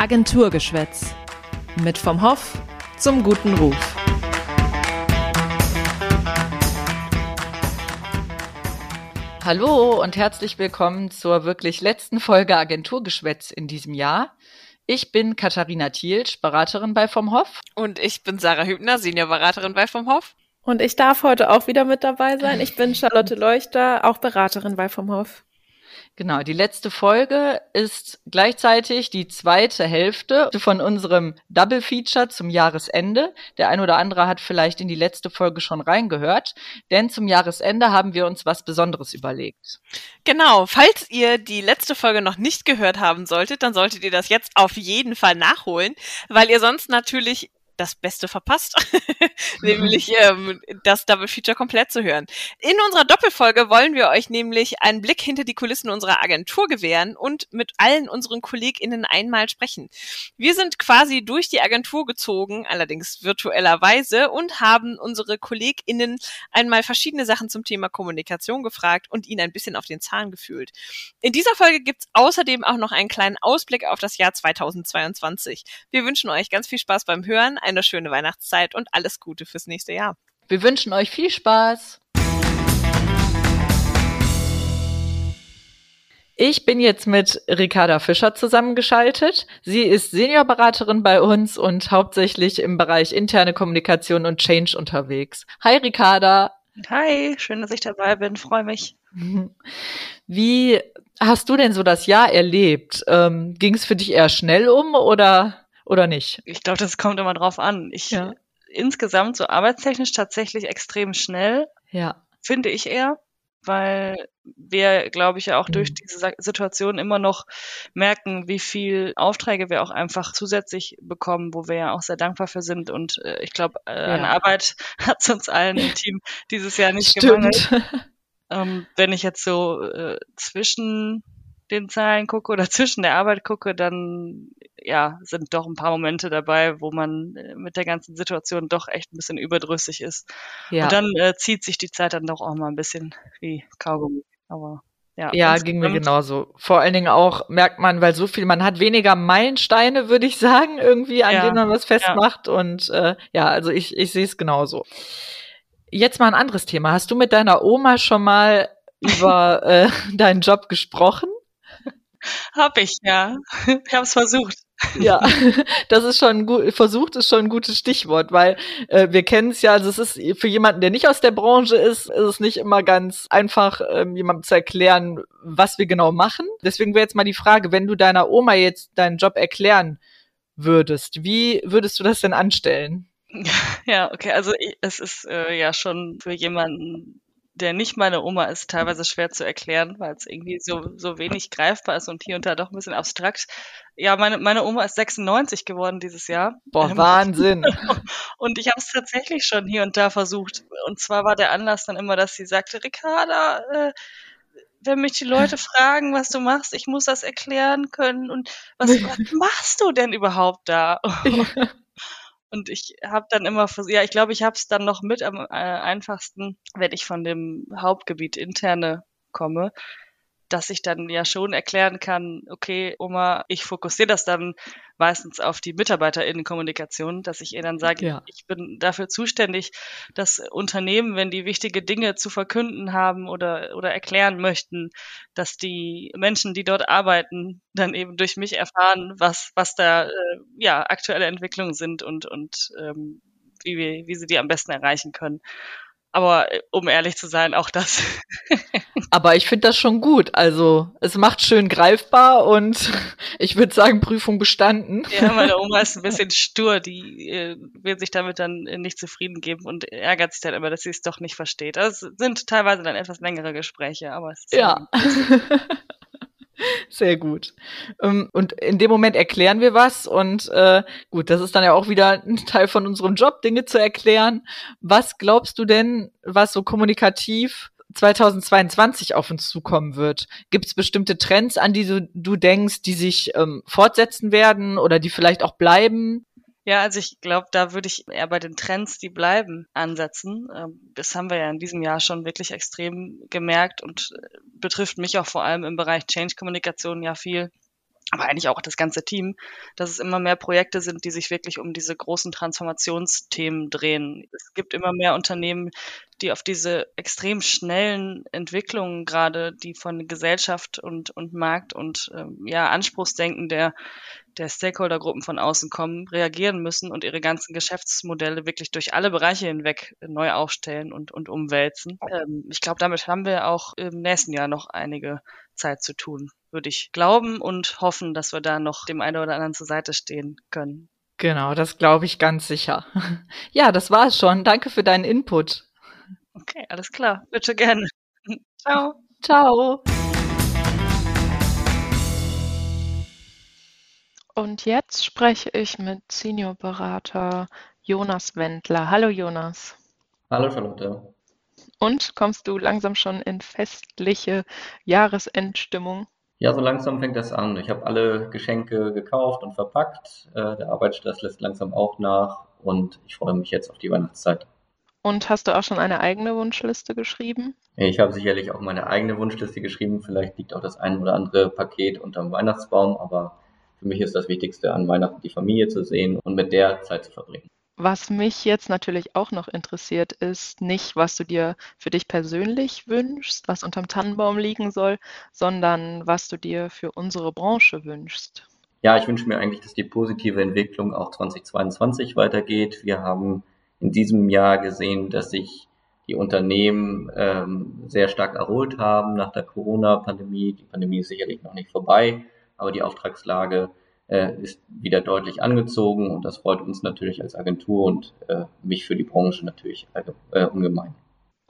Agenturgeschwätz. Mit vom Hoff zum guten Ruf. Hallo und herzlich willkommen zur wirklich letzten Folge Agenturgeschwätz in diesem Jahr. Ich bin Katharina Thielsch, Beraterin bei vom Hoff. Und ich bin Sarah Hübner, Seniorberaterin bei vom Hoff. Und ich darf heute auch wieder mit dabei sein. Ich bin Charlotte Leuchter, auch Beraterin bei vom Hoff. Genau, die letzte Folge ist gleichzeitig die zweite Hälfte von unserem Double Feature zum Jahresende. Der ein oder andere hat vielleicht in die letzte Folge schon reingehört, denn zum Jahresende haben wir uns was Besonderes überlegt. Genau, falls ihr die letzte Folge noch nicht gehört haben solltet, dann solltet ihr das jetzt auf jeden Fall nachholen, weil ihr sonst natürlich das Beste verpasst, nämlich ähm, das Double Feature komplett zu hören. In unserer Doppelfolge wollen wir euch nämlich einen Blick hinter die Kulissen unserer Agentur gewähren und mit allen unseren KollegInnen einmal sprechen. Wir sind quasi durch die Agentur gezogen, allerdings virtuellerweise, und haben unsere KollegInnen einmal verschiedene Sachen zum Thema Kommunikation gefragt und ihnen ein bisschen auf den Zahn gefühlt. In dieser Folge gibt's außerdem auch noch einen kleinen Ausblick auf das Jahr 2022. Wir wünschen euch ganz viel Spaß beim Hören, eine schöne Weihnachtszeit und alles Gute fürs nächste Jahr. Wir wünschen euch viel Spaß. Ich bin jetzt mit Ricarda Fischer zusammengeschaltet. Sie ist Seniorberaterin bei uns und hauptsächlich im Bereich interne Kommunikation und Change unterwegs. Hi Ricarda. Hi, schön, dass ich dabei bin, freue mich. Wie hast du denn so das Jahr erlebt? Ähm, Ging es für dich eher schnell um oder oder nicht? Ich glaube, das kommt immer drauf an. Ich ja. insgesamt so arbeitstechnisch tatsächlich extrem schnell. Ja. Finde ich eher, weil wir, glaube ich, ja auch mhm. durch diese Situation immer noch merken, wie viel Aufträge wir auch einfach zusätzlich bekommen, wo wir ja auch sehr dankbar für sind. Und äh, ich glaube, äh, ja. an Arbeit hat es uns allen im Team dieses Jahr nicht Stimmt. gemangelt. Ähm, wenn ich jetzt so äh, zwischen den Zahlen gucke oder zwischen der Arbeit gucke, dann ja, sind doch ein paar Momente dabei, wo man äh, mit der ganzen Situation doch echt ein bisschen überdrüssig ist. Ja. Und dann äh, zieht sich die Zeit dann doch auch mal ein bisschen wie Kaugummi. Aber ja, ja ging mir genauso. Vor allen Dingen auch merkt man, weil so viel, man hat weniger Meilensteine, würde ich sagen, irgendwie, an ja, denen man was festmacht. Ja. Und äh, ja, also ich, ich sehe es genauso. Jetzt mal ein anderes Thema. Hast du mit deiner Oma schon mal über äh, deinen Job gesprochen? Hab ich, ja. Ich habe es versucht. Ja, das ist schon gut, versucht ist schon ein gutes Stichwort, weil äh, wir kennen es ja, also es ist für jemanden, der nicht aus der Branche ist, ist es nicht immer ganz einfach, ähm, jemandem zu erklären, was wir genau machen. Deswegen wäre jetzt mal die Frage, wenn du deiner Oma jetzt deinen Job erklären würdest, wie würdest du das denn anstellen? Ja, okay, also ich, es ist äh, ja schon für jemanden, der nicht meine Oma ist, teilweise schwer zu erklären, weil es irgendwie so, so wenig greifbar ist und hier und da doch ein bisschen abstrakt. Ja, meine, meine Oma ist 96 geworden dieses Jahr. Boah, ähm, Wahnsinn. und ich habe es tatsächlich schon hier und da versucht. Und zwar war der Anlass dann immer, dass sie sagte, Ricarda, äh, wenn mich die Leute fragen, was du machst, ich muss das erklären können. Und was, was machst du denn überhaupt da? Und ich habe dann immer, ja, ich glaube, ich habe es dann noch mit am äh, einfachsten, wenn ich von dem Hauptgebiet interne komme, dass ich dann ja schon erklären kann, okay, Oma, ich fokussiere das dann meistens auf die MitarbeiterInnenkommunikation, dass ich ihr dann sage, ja. ich bin dafür zuständig, dass Unternehmen, wenn die wichtige Dinge zu verkünden haben oder, oder erklären möchten, dass die Menschen, die dort arbeiten, dann eben durch mich erfahren, was, was da äh, ja aktuelle Entwicklungen sind und, und ähm, wie, wir, wie sie die am besten erreichen können. Aber äh, um ehrlich zu sein, auch das. Aber ich finde das schon gut. Also es macht schön greifbar und ich würde sagen, Prüfung bestanden. Ja, meine Oma ist ein bisschen stur, die äh, wird sich damit dann nicht zufrieden geben und ärgert sich dann immer, dass sie es doch nicht versteht. Das also, sind teilweise dann etwas längere Gespräche, aber es ist ja. Sehr gut. Ähm, und in dem Moment erklären wir was und äh, gut, das ist dann ja auch wieder ein Teil von unserem Job, Dinge zu erklären. Was glaubst du denn, was so kommunikativ 2022 auf uns zukommen wird? Gibt es bestimmte Trends, an die du, du denkst, die sich ähm, fortsetzen werden oder die vielleicht auch bleiben? Ja, also ich glaube, da würde ich eher bei den Trends, die bleiben, ansetzen. Ähm, das haben wir ja in diesem Jahr schon wirklich extrem gemerkt und äh, betrifft mich auch vor allem im Bereich Change-Kommunikation ja viel. Aber eigentlich auch das ganze Team, dass es immer mehr Projekte sind, die sich wirklich um diese großen Transformationsthemen drehen. Es gibt immer mehr Unternehmen, die auf diese extrem schnellen Entwicklungen gerade, die von Gesellschaft und, und Markt und ähm, ja, Anspruchsdenken der, der Stakeholdergruppen von außen kommen, reagieren müssen und ihre ganzen Geschäftsmodelle wirklich durch alle Bereiche hinweg neu aufstellen und, und umwälzen. Ähm, ich glaube, damit haben wir auch im nächsten Jahr noch einige Zeit zu tun, würde ich glauben und hoffen, dass wir da noch dem einen oder anderen zur Seite stehen können. Genau, das glaube ich ganz sicher. Ja, das war es schon. Danke für deinen Input. Okay, alles klar. Bitte gerne. Ciao. Ciao. Und jetzt spreche ich mit Seniorberater Jonas Wendler. Hallo Jonas. Hallo Charlotte. Und kommst du langsam schon in festliche Jahresendstimmung? Ja, so langsam fängt das an. Ich habe alle Geschenke gekauft und verpackt. Äh, der Arbeitsstress lässt langsam auch nach und ich freue mich jetzt auf die Weihnachtszeit. Und hast du auch schon eine eigene Wunschliste geschrieben? Ich habe sicherlich auch meine eigene Wunschliste geschrieben. Vielleicht liegt auch das ein oder andere Paket unterm Weihnachtsbaum, aber für mich ist das Wichtigste an Weihnachten die Familie zu sehen und mit der Zeit zu verbringen. Was mich jetzt natürlich auch noch interessiert, ist nicht, was du dir für dich persönlich wünschst, was unterm Tannenbaum liegen soll, sondern was du dir für unsere Branche wünschst. Ja, ich wünsche mir eigentlich, dass die positive Entwicklung auch 2022 weitergeht. Wir haben in diesem Jahr gesehen, dass sich die Unternehmen ähm, sehr stark erholt haben nach der Corona-Pandemie. Die Pandemie ist sicherlich noch nicht vorbei, aber die Auftragslage ist wieder deutlich angezogen und das freut uns natürlich als Agentur und äh, mich für die Branche natürlich äh, ungemein.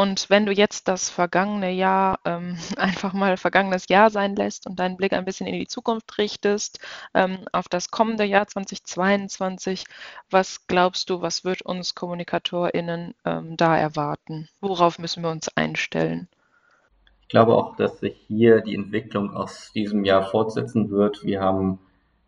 Und wenn du jetzt das vergangene Jahr ähm, einfach mal vergangenes Jahr sein lässt und deinen Blick ein bisschen in die Zukunft richtest, ähm, auf das kommende Jahr 2022, was glaubst du, was wird uns KommunikatorInnen ähm, da erwarten? Worauf müssen wir uns einstellen? Ich glaube auch, dass sich hier die Entwicklung aus diesem Jahr fortsetzen wird. Wir haben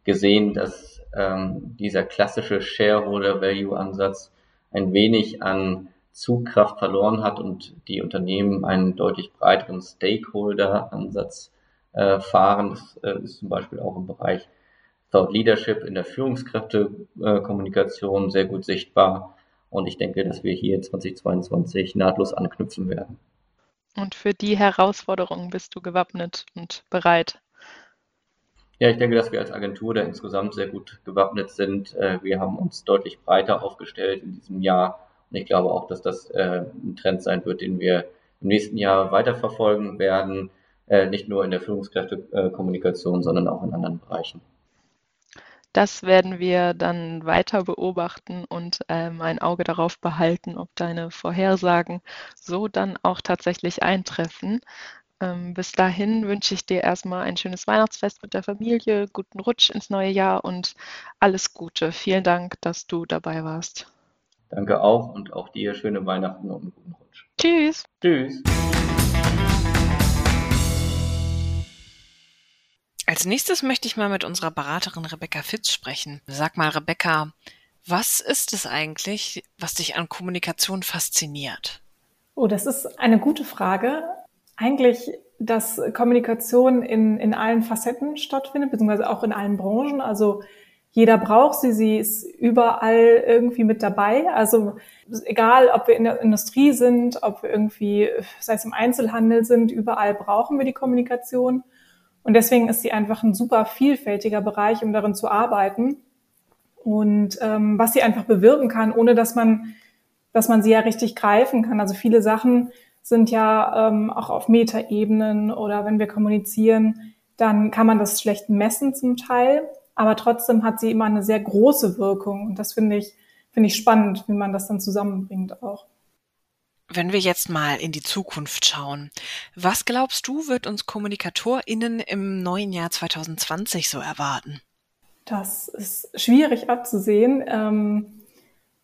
gesehen, dass ähm, dieser klassische Shareholder Value Ansatz ein wenig an Zugkraft verloren hat und die Unternehmen einen deutlich breiteren Stakeholder Ansatz äh, fahren. Das äh, ist zum Beispiel auch im Bereich Thought Leadership in der Führungskräftekommunikation sehr gut sichtbar. Und ich denke, dass wir hier 2022 nahtlos anknüpfen werden. Und für die Herausforderungen bist du gewappnet und bereit. Ja, ich denke, dass wir als Agentur da insgesamt sehr gut gewappnet sind. Äh, wir haben uns deutlich breiter aufgestellt in diesem Jahr. Und ich glaube auch, dass das äh, ein Trend sein wird, den wir im nächsten Jahr weiterverfolgen werden. Äh, nicht nur in der Führungskräftekommunikation, sondern auch in anderen Bereichen. Das werden wir dann weiter beobachten und ähm, ein Auge darauf behalten, ob deine Vorhersagen so dann auch tatsächlich eintreffen. Ähm, bis dahin wünsche ich dir erstmal ein schönes Weihnachtsfest mit der Familie, guten Rutsch ins neue Jahr und alles Gute. Vielen Dank, dass du dabei warst. Danke auch und auch dir schöne Weihnachten und einen guten Rutsch. Tschüss. Tschüss. Als nächstes möchte ich mal mit unserer Beraterin Rebecca Fitz sprechen. Sag mal, Rebecca, was ist es eigentlich, was dich an Kommunikation fasziniert? Oh, das ist eine gute Frage eigentlich, dass Kommunikation in, in allen Facetten stattfindet, beziehungsweise auch in allen Branchen. Also jeder braucht sie, sie ist überall irgendwie mit dabei. Also egal, ob wir in der Industrie sind, ob wir irgendwie, sei es im Einzelhandel sind, überall brauchen wir die Kommunikation. Und deswegen ist sie einfach ein super vielfältiger Bereich, um darin zu arbeiten. Und ähm, was sie einfach bewirken kann, ohne dass man, dass man sie ja richtig greifen kann. Also viele Sachen sind ja ähm, auch auf Metaebenen oder wenn wir kommunizieren, dann kann man das schlecht messen zum Teil, aber trotzdem hat sie immer eine sehr große Wirkung und das finde ich finde ich spannend, wie man das dann zusammenbringt auch. Wenn wir jetzt mal in die Zukunft schauen, was glaubst du, wird uns KommunikatorInnen im neuen Jahr 2020 so erwarten? Das ist schwierig abzusehen. Ähm,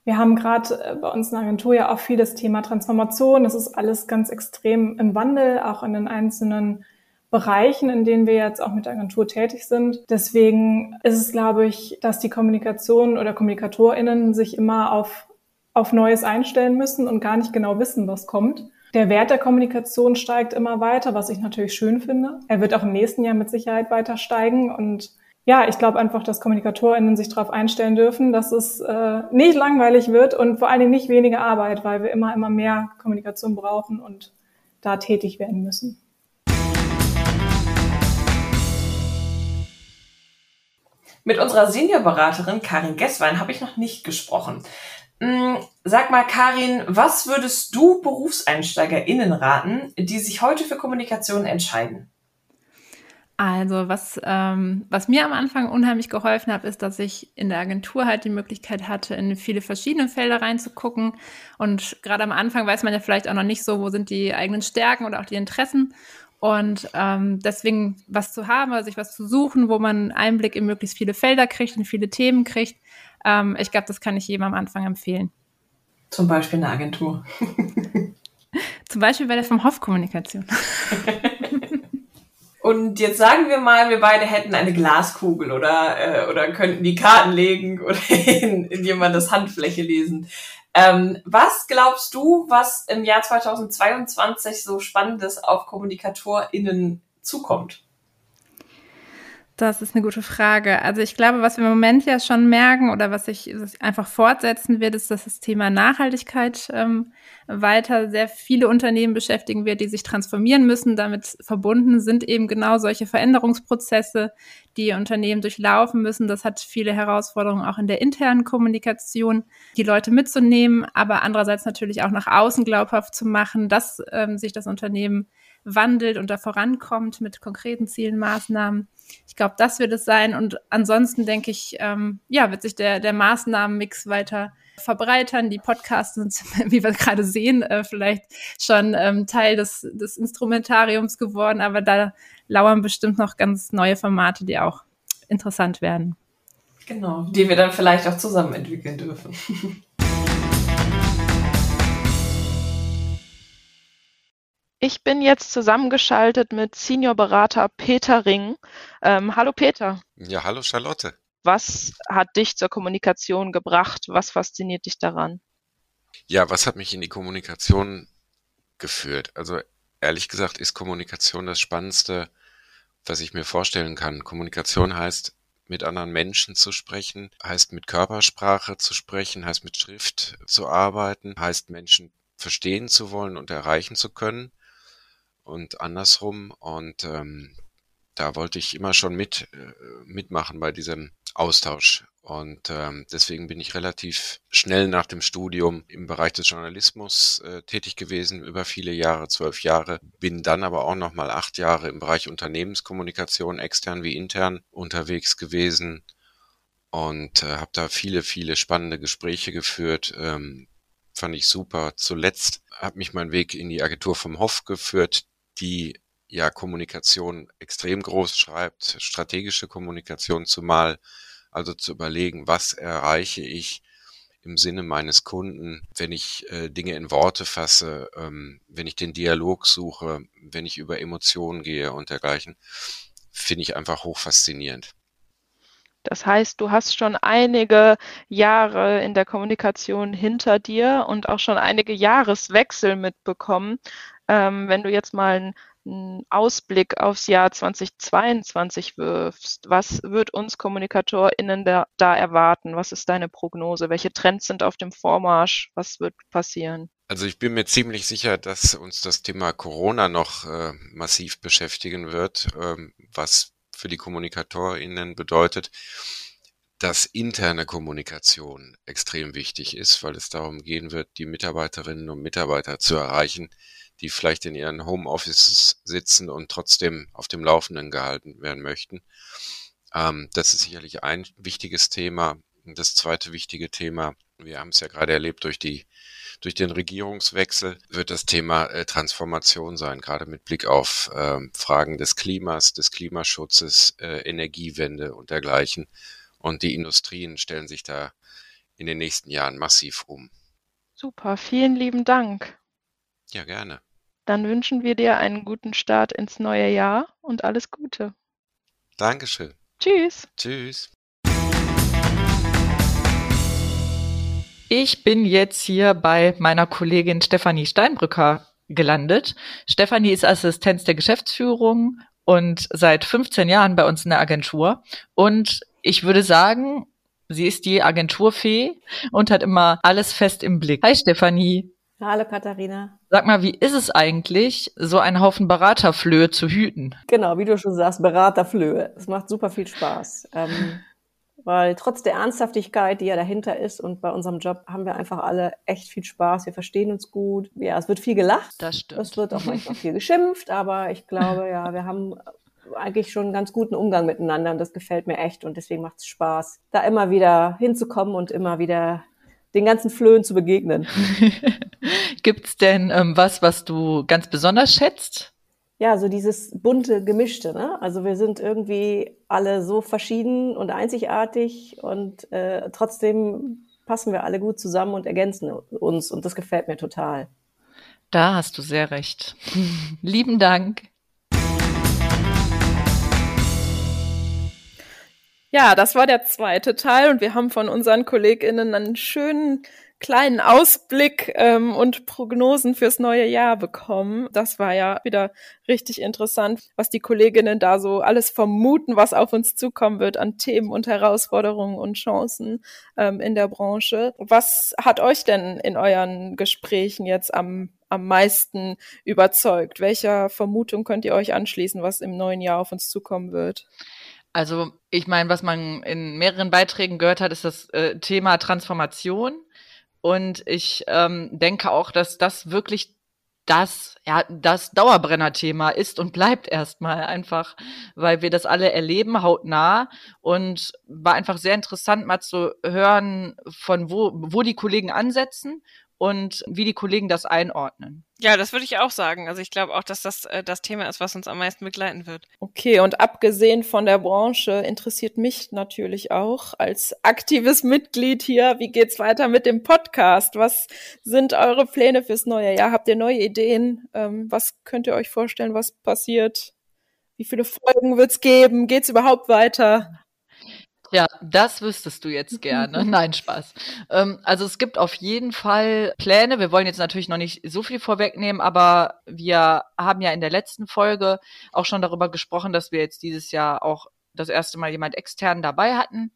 wir haben gerade äh, bei uns in der Agentur ja auch viel das Thema Transformation. Das ist alles ganz extrem im Wandel, auch in den einzelnen Bereichen, in denen wir jetzt auch mit der Agentur tätig sind. Deswegen ist es, glaube ich, dass die Kommunikation oder KommunikatorInnen sich immer auf, auf Neues einstellen müssen und gar nicht genau wissen, was kommt. Der Wert der Kommunikation steigt immer weiter, was ich natürlich schön finde. Er wird auch im nächsten Jahr mit Sicherheit weiter steigen und ja, ich glaube einfach, dass KommunikatorInnen sich darauf einstellen dürfen, dass es äh, nicht langweilig wird und vor allen Dingen nicht weniger Arbeit, weil wir immer, immer mehr Kommunikation brauchen und da tätig werden müssen. Mit unserer Seniorberaterin Karin Gesswein habe ich noch nicht gesprochen. Mm, sag mal, Karin, was würdest du BerufseinsteigerInnen raten, die sich heute für Kommunikation entscheiden? Also was, ähm, was mir am Anfang unheimlich geholfen hat, ist, dass ich in der Agentur halt die Möglichkeit hatte, in viele verschiedene Felder reinzugucken. Und gerade am Anfang weiß man ja vielleicht auch noch nicht so, wo sind die eigenen Stärken oder auch die Interessen. Und ähm, deswegen was zu haben, also sich was zu suchen, wo man Einblick in möglichst viele Felder kriegt, in viele Themen kriegt, ähm, ich glaube, das kann ich jedem am Anfang empfehlen. Zum Beispiel eine Agentur. Zum Beispiel bei der vom Hof Kommunikation. Und jetzt sagen wir mal, wir beide hätten eine Glaskugel oder, äh, oder könnten die Karten legen oder in, in jemandes Handfläche lesen. Ähm, was glaubst du, was im Jahr 2022 so Spannendes auf KommunikatorInnen zukommt? Das ist eine gute Frage. Also ich glaube, was wir im Moment ja schon merken oder was sich einfach fortsetzen wird, ist, dass das Thema Nachhaltigkeit ähm, weiter sehr viele Unternehmen beschäftigen wird, die sich transformieren müssen. Damit verbunden sind eben genau solche Veränderungsprozesse, die Unternehmen durchlaufen müssen. Das hat viele Herausforderungen auch in der internen Kommunikation, die Leute mitzunehmen, aber andererseits natürlich auch nach außen glaubhaft zu machen, dass ähm, sich das Unternehmen wandelt und da vorankommt mit konkreten Zielen, Maßnahmen. Ich glaube, das wird es sein. Und ansonsten denke ich, ähm, ja, wird sich der, der Maßnahmenmix weiter verbreitern. Die Podcasts sind, wie wir gerade sehen, äh, vielleicht schon ähm, Teil des, des Instrumentariums geworden, aber da lauern bestimmt noch ganz neue Formate, die auch interessant werden. Genau, die wir dann vielleicht auch zusammen entwickeln dürfen. Ich bin jetzt zusammengeschaltet mit Seniorberater Peter Ring. Ähm, hallo Peter. Ja, hallo Charlotte. Was hat dich zur Kommunikation gebracht? Was fasziniert dich daran? Ja, was hat mich in die Kommunikation geführt? Also ehrlich gesagt ist Kommunikation das Spannendste, was ich mir vorstellen kann. Kommunikation heißt, mit anderen Menschen zu sprechen, heißt mit Körpersprache zu sprechen, heißt mit Schrift zu arbeiten, heißt Menschen verstehen zu wollen und erreichen zu können und andersrum. Und ähm, da wollte ich immer schon mit äh, mitmachen bei diesem Austausch. Und ähm, deswegen bin ich relativ schnell nach dem Studium im Bereich des Journalismus äh, tätig gewesen, über viele Jahre, zwölf Jahre. Bin dann aber auch noch mal acht Jahre im Bereich Unternehmenskommunikation, extern wie intern, unterwegs gewesen und äh, habe da viele, viele spannende Gespräche geführt. Ähm, fand ich super. Zuletzt hat mich mein Weg in die Agentur vom Hof geführt, die ja Kommunikation extrem groß schreibt, strategische Kommunikation zumal, also zu überlegen, was erreiche ich im Sinne meines Kunden, wenn ich äh, Dinge in Worte fasse, ähm, wenn ich den Dialog suche, wenn ich über Emotionen gehe und dergleichen, finde ich einfach hoch faszinierend. Das heißt, du hast schon einige Jahre in der Kommunikation hinter dir und auch schon einige Jahreswechsel mitbekommen. Ähm, wenn du jetzt mal einen Ausblick aufs Jahr 2022 wirfst, was wird uns KommunikatorInnen da, da erwarten? Was ist deine Prognose? Welche Trends sind auf dem Vormarsch? Was wird passieren? Also ich bin mir ziemlich sicher, dass uns das Thema Corona noch äh, massiv beschäftigen wird, ähm, was für die KommunikatorInnen bedeutet, dass interne Kommunikation extrem wichtig ist, weil es darum gehen wird, die Mitarbeiterinnen und Mitarbeiter zu erreichen, die vielleicht in ihren Homeoffices sitzen und trotzdem auf dem Laufenden gehalten werden möchten. Ähm, das ist sicherlich ein wichtiges Thema. Das zweite wichtige Thema, wir haben es ja gerade erlebt durch die durch den Regierungswechsel wird das Thema äh, Transformation sein, gerade mit Blick auf äh, Fragen des Klimas, des Klimaschutzes, äh, Energiewende und dergleichen. Und die Industrien stellen sich da in den nächsten Jahren massiv um. Super, vielen lieben Dank. Ja, gerne. Dann wünschen wir dir einen guten Start ins neue Jahr und alles Gute. Dankeschön. Tschüss. Tschüss. Ich bin jetzt hier bei meiner Kollegin Stefanie Steinbrücker gelandet. Stefanie ist Assistenz der Geschäftsführung und seit 15 Jahren bei uns in der Agentur. Und ich würde sagen, sie ist die Agenturfee und hat immer alles fest im Blick. Hi Stefanie. Hallo Katharina. Sag mal, wie ist es eigentlich, so einen Haufen Beraterflöhe zu hüten? Genau, wie du schon sagst, Beraterflöhe. Es macht super viel Spaß. Ähm, weil trotz der Ernsthaftigkeit, die ja dahinter ist und bei unserem Job haben wir einfach alle echt viel Spaß. Wir verstehen uns gut. Ja, es wird viel gelacht. Das stimmt. Es wird auch manchmal viel geschimpft, aber ich glaube, ja, wir haben eigentlich schon einen ganz guten Umgang miteinander und das gefällt mir echt und deswegen macht es Spaß, da immer wieder hinzukommen und immer wieder den ganzen Flöhen zu begegnen. Gibt's denn ähm, was, was du ganz besonders schätzt? Ja, so dieses bunte Gemischte. Ne? Also wir sind irgendwie alle so verschieden und einzigartig und äh, trotzdem passen wir alle gut zusammen und ergänzen uns und das gefällt mir total. Da hast du sehr recht. Lieben Dank. Ja, das war der zweite Teil und wir haben von unseren KollegInnen einen schönen kleinen Ausblick ähm, und Prognosen fürs neue Jahr bekommen. Das war ja wieder richtig interessant, was die Kolleginnen da so alles vermuten, was auf uns zukommen wird an Themen und Herausforderungen und Chancen ähm, in der Branche. Was hat euch denn in euren Gesprächen jetzt am am meisten überzeugt? Welcher Vermutung könnt ihr euch anschließen, was im neuen Jahr auf uns zukommen wird? Also ich meine, was man in mehreren Beiträgen gehört hat, ist das äh, Thema Transformation. Und ich ähm, denke auch, dass das wirklich das, ja, das Dauerbrenner-Thema ist und bleibt erstmal einfach, weil wir das alle erleben, hautnah. Und war einfach sehr interessant, mal zu hören, von wo, wo die Kollegen ansetzen und wie die Kollegen das einordnen. Ja, das würde ich auch sagen. Also ich glaube auch, dass das äh, das Thema ist, was uns am meisten begleiten wird. Okay, und abgesehen von der Branche interessiert mich natürlich auch als aktives Mitglied hier, wie geht's weiter mit dem Podcast? Was sind eure Pläne fürs neue Jahr? Habt ihr neue Ideen? Ähm, was könnt ihr euch vorstellen, was passiert? Wie viele Folgen wird's geben? Geht's überhaupt weiter? Ja, das wüsstest du jetzt gerne. Nein, Spaß. Ähm, also es gibt auf jeden Fall Pläne. Wir wollen jetzt natürlich noch nicht so viel vorwegnehmen, aber wir haben ja in der letzten Folge auch schon darüber gesprochen, dass wir jetzt dieses Jahr auch das erste Mal jemand extern dabei hatten.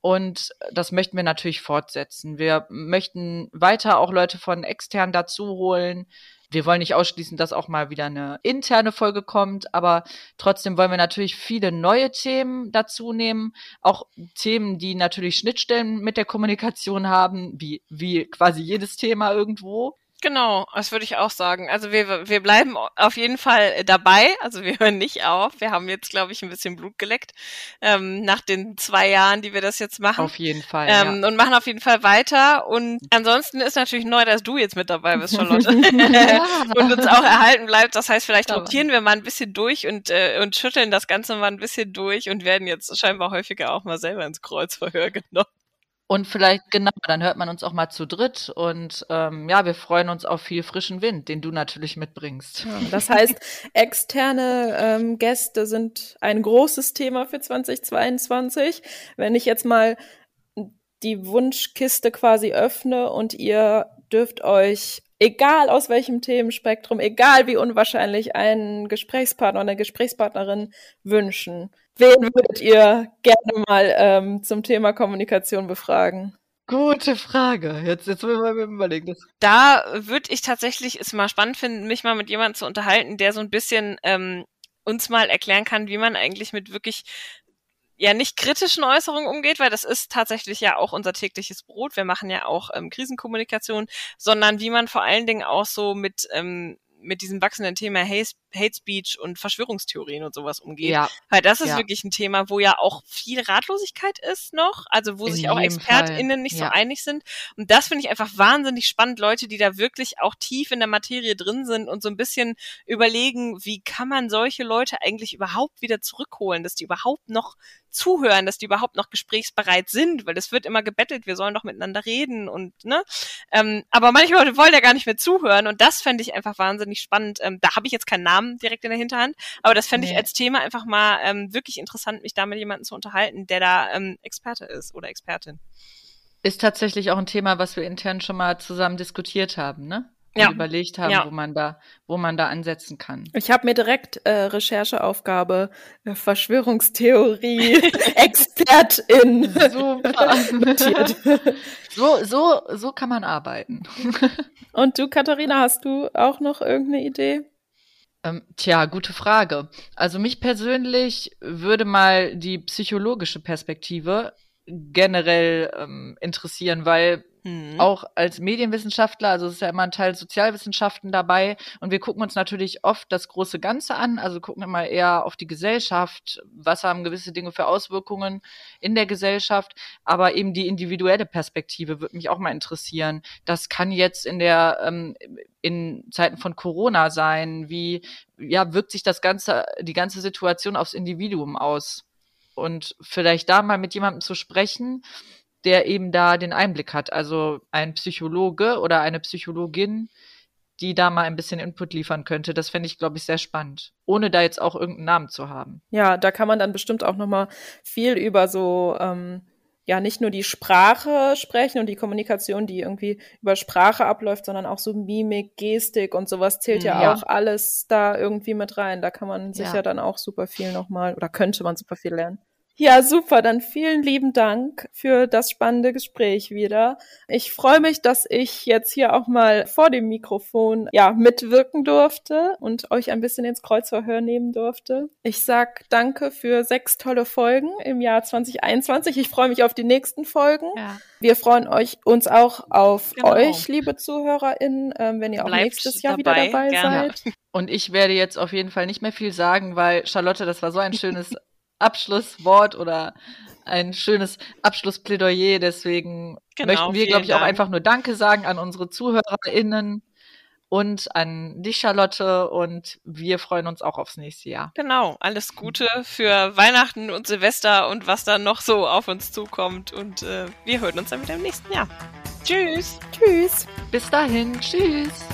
Und das möchten wir natürlich fortsetzen. Wir möchten weiter auch Leute von extern dazu holen. Wir wollen nicht ausschließen, dass auch mal wieder eine interne Folge kommt, aber trotzdem wollen wir natürlich viele neue Themen dazu nehmen, auch Themen, die natürlich Schnittstellen mit der Kommunikation haben, wie, wie quasi jedes Thema irgendwo. Genau, das würde ich auch sagen. Also wir, wir bleiben auf jeden Fall dabei. Also wir hören nicht auf. Wir haben jetzt, glaube ich, ein bisschen Blut geleckt ähm, nach den zwei Jahren, die wir das jetzt machen. Auf jeden Fall. Ähm, ja. Und machen auf jeden Fall weiter. Und ansonsten ist natürlich neu, dass du jetzt mit dabei bist, Charlotte. und uns auch erhalten bleibt. Das heißt, vielleicht rotieren wir mal ein bisschen durch und, äh, und schütteln das Ganze mal ein bisschen durch und werden jetzt scheinbar häufiger auch mal selber ins Kreuzverhör genommen. Und vielleicht, genau, dann hört man uns auch mal zu dritt. Und ähm, ja, wir freuen uns auf viel frischen Wind, den du natürlich mitbringst. Ja, das heißt, externe ähm, Gäste sind ein großes Thema für 2022. Wenn ich jetzt mal die Wunschkiste quasi öffne und ihr dürft euch, egal aus welchem Themenspektrum, egal wie unwahrscheinlich, einen Gesprächspartner oder eine Gesprächspartnerin wünschen. Wen würdet ihr gerne mal ähm, zum Thema Kommunikation befragen? Gute Frage. Jetzt, jetzt will wir mal überlegen. Da würde ich tatsächlich es mal spannend finden, mich mal mit jemandem zu unterhalten, der so ein bisschen ähm, uns mal erklären kann, wie man eigentlich mit wirklich ja nicht kritischen Äußerungen umgeht, weil das ist tatsächlich ja auch unser tägliches Brot. Wir machen ja auch ähm, Krisenkommunikation, sondern wie man vor allen Dingen auch so mit ähm, mit diesem wachsenden Thema Hate, Hate Speech und Verschwörungstheorien und sowas umgeht. Ja. Weil das ist ja. wirklich ein Thema, wo ja auch viel Ratlosigkeit ist noch, also wo In sich auch ExpertInnen Fall. nicht ja. so einig sind. Und das finde ich einfach wahnsinnig spannend, Leute, die da wirklich auch tief in der Materie drin sind und so ein bisschen überlegen, wie kann man solche Leute eigentlich überhaupt wieder zurückholen, dass die überhaupt noch zuhören, dass die überhaupt noch gesprächsbereit sind, weil es wird immer gebettelt, wir sollen doch miteinander reden und ne. Ähm, aber manche Leute wollen ja gar nicht mehr zuhören und das fände ich einfach wahnsinnig spannend. Ähm, da habe ich jetzt keinen Namen direkt in der Hinterhand, aber das fände nee. ich als Thema einfach mal ähm, wirklich interessant, mich da mit jemandem zu unterhalten, der da ähm, Experte ist oder Expertin. Ist tatsächlich auch ein Thema, was wir intern schon mal zusammen diskutiert haben, ne? Ja. und überlegt haben, ja. wo man da, wo man da ansetzen kann. Ich habe mir direkt äh, Rechercheaufgabe äh, Verschwörungstheorie Expertin Super. notiert. So, so, so kann man arbeiten. und du, Katharina, hast du auch noch irgendeine Idee? Ähm, tja, gute Frage. Also mich persönlich würde mal die psychologische Perspektive generell ähm, interessieren, weil Mhm. Auch als Medienwissenschaftler, also es ist ja immer ein Teil Sozialwissenschaften dabei und wir gucken uns natürlich oft das große Ganze an, also gucken immer eher auf die Gesellschaft, was haben gewisse Dinge für Auswirkungen in der Gesellschaft, aber eben die individuelle Perspektive würde mich auch mal interessieren. Das kann jetzt in der ähm, in Zeiten von Corona sein, wie ja wirkt sich das ganze die ganze Situation aufs Individuum aus? Und vielleicht da mal mit jemandem zu sprechen, der eben da den Einblick hat. Also ein Psychologe oder eine Psychologin, die da mal ein bisschen Input liefern könnte. Das fände ich, glaube ich, sehr spannend, ohne da jetzt auch irgendeinen Namen zu haben. Ja, da kann man dann bestimmt auch noch mal viel über so ähm, ja nicht nur die Sprache sprechen und die Kommunikation, die irgendwie über Sprache abläuft, sondern auch so Mimik, Gestik und sowas zählt ja, ja. auch alles da irgendwie mit rein. Da kann man sich ja, ja dann auch super viel noch mal oder könnte man super viel lernen. Ja, super. Dann vielen lieben Dank für das spannende Gespräch wieder. Ich freue mich, dass ich jetzt hier auch mal vor dem Mikrofon ja mitwirken durfte und euch ein bisschen ins Kreuzverhör nehmen durfte. Ich sag danke für sechs tolle Folgen im Jahr 2021. Ich freue mich auf die nächsten Folgen. Ja. Wir freuen euch uns auch auf genau. euch, liebe ZuhörerInnen, ähm, wenn ihr auch nächstes Jahr dabei, wieder dabei gerne. seid. Und ich werde jetzt auf jeden Fall nicht mehr viel sagen, weil Charlotte, das war so ein schönes Abschlusswort oder ein schönes Abschlussplädoyer. Deswegen genau, möchten wir, glaube ich, Dank. auch einfach nur Danke sagen an unsere ZuhörerInnen und an dich, Charlotte. Und wir freuen uns auch aufs nächste Jahr. Genau. Alles Gute für Weihnachten und Silvester und was dann noch so auf uns zukommt. Und äh, wir hören uns dann wieder im nächsten Jahr. Tschüss. Tschüss. Bis dahin. Tschüss.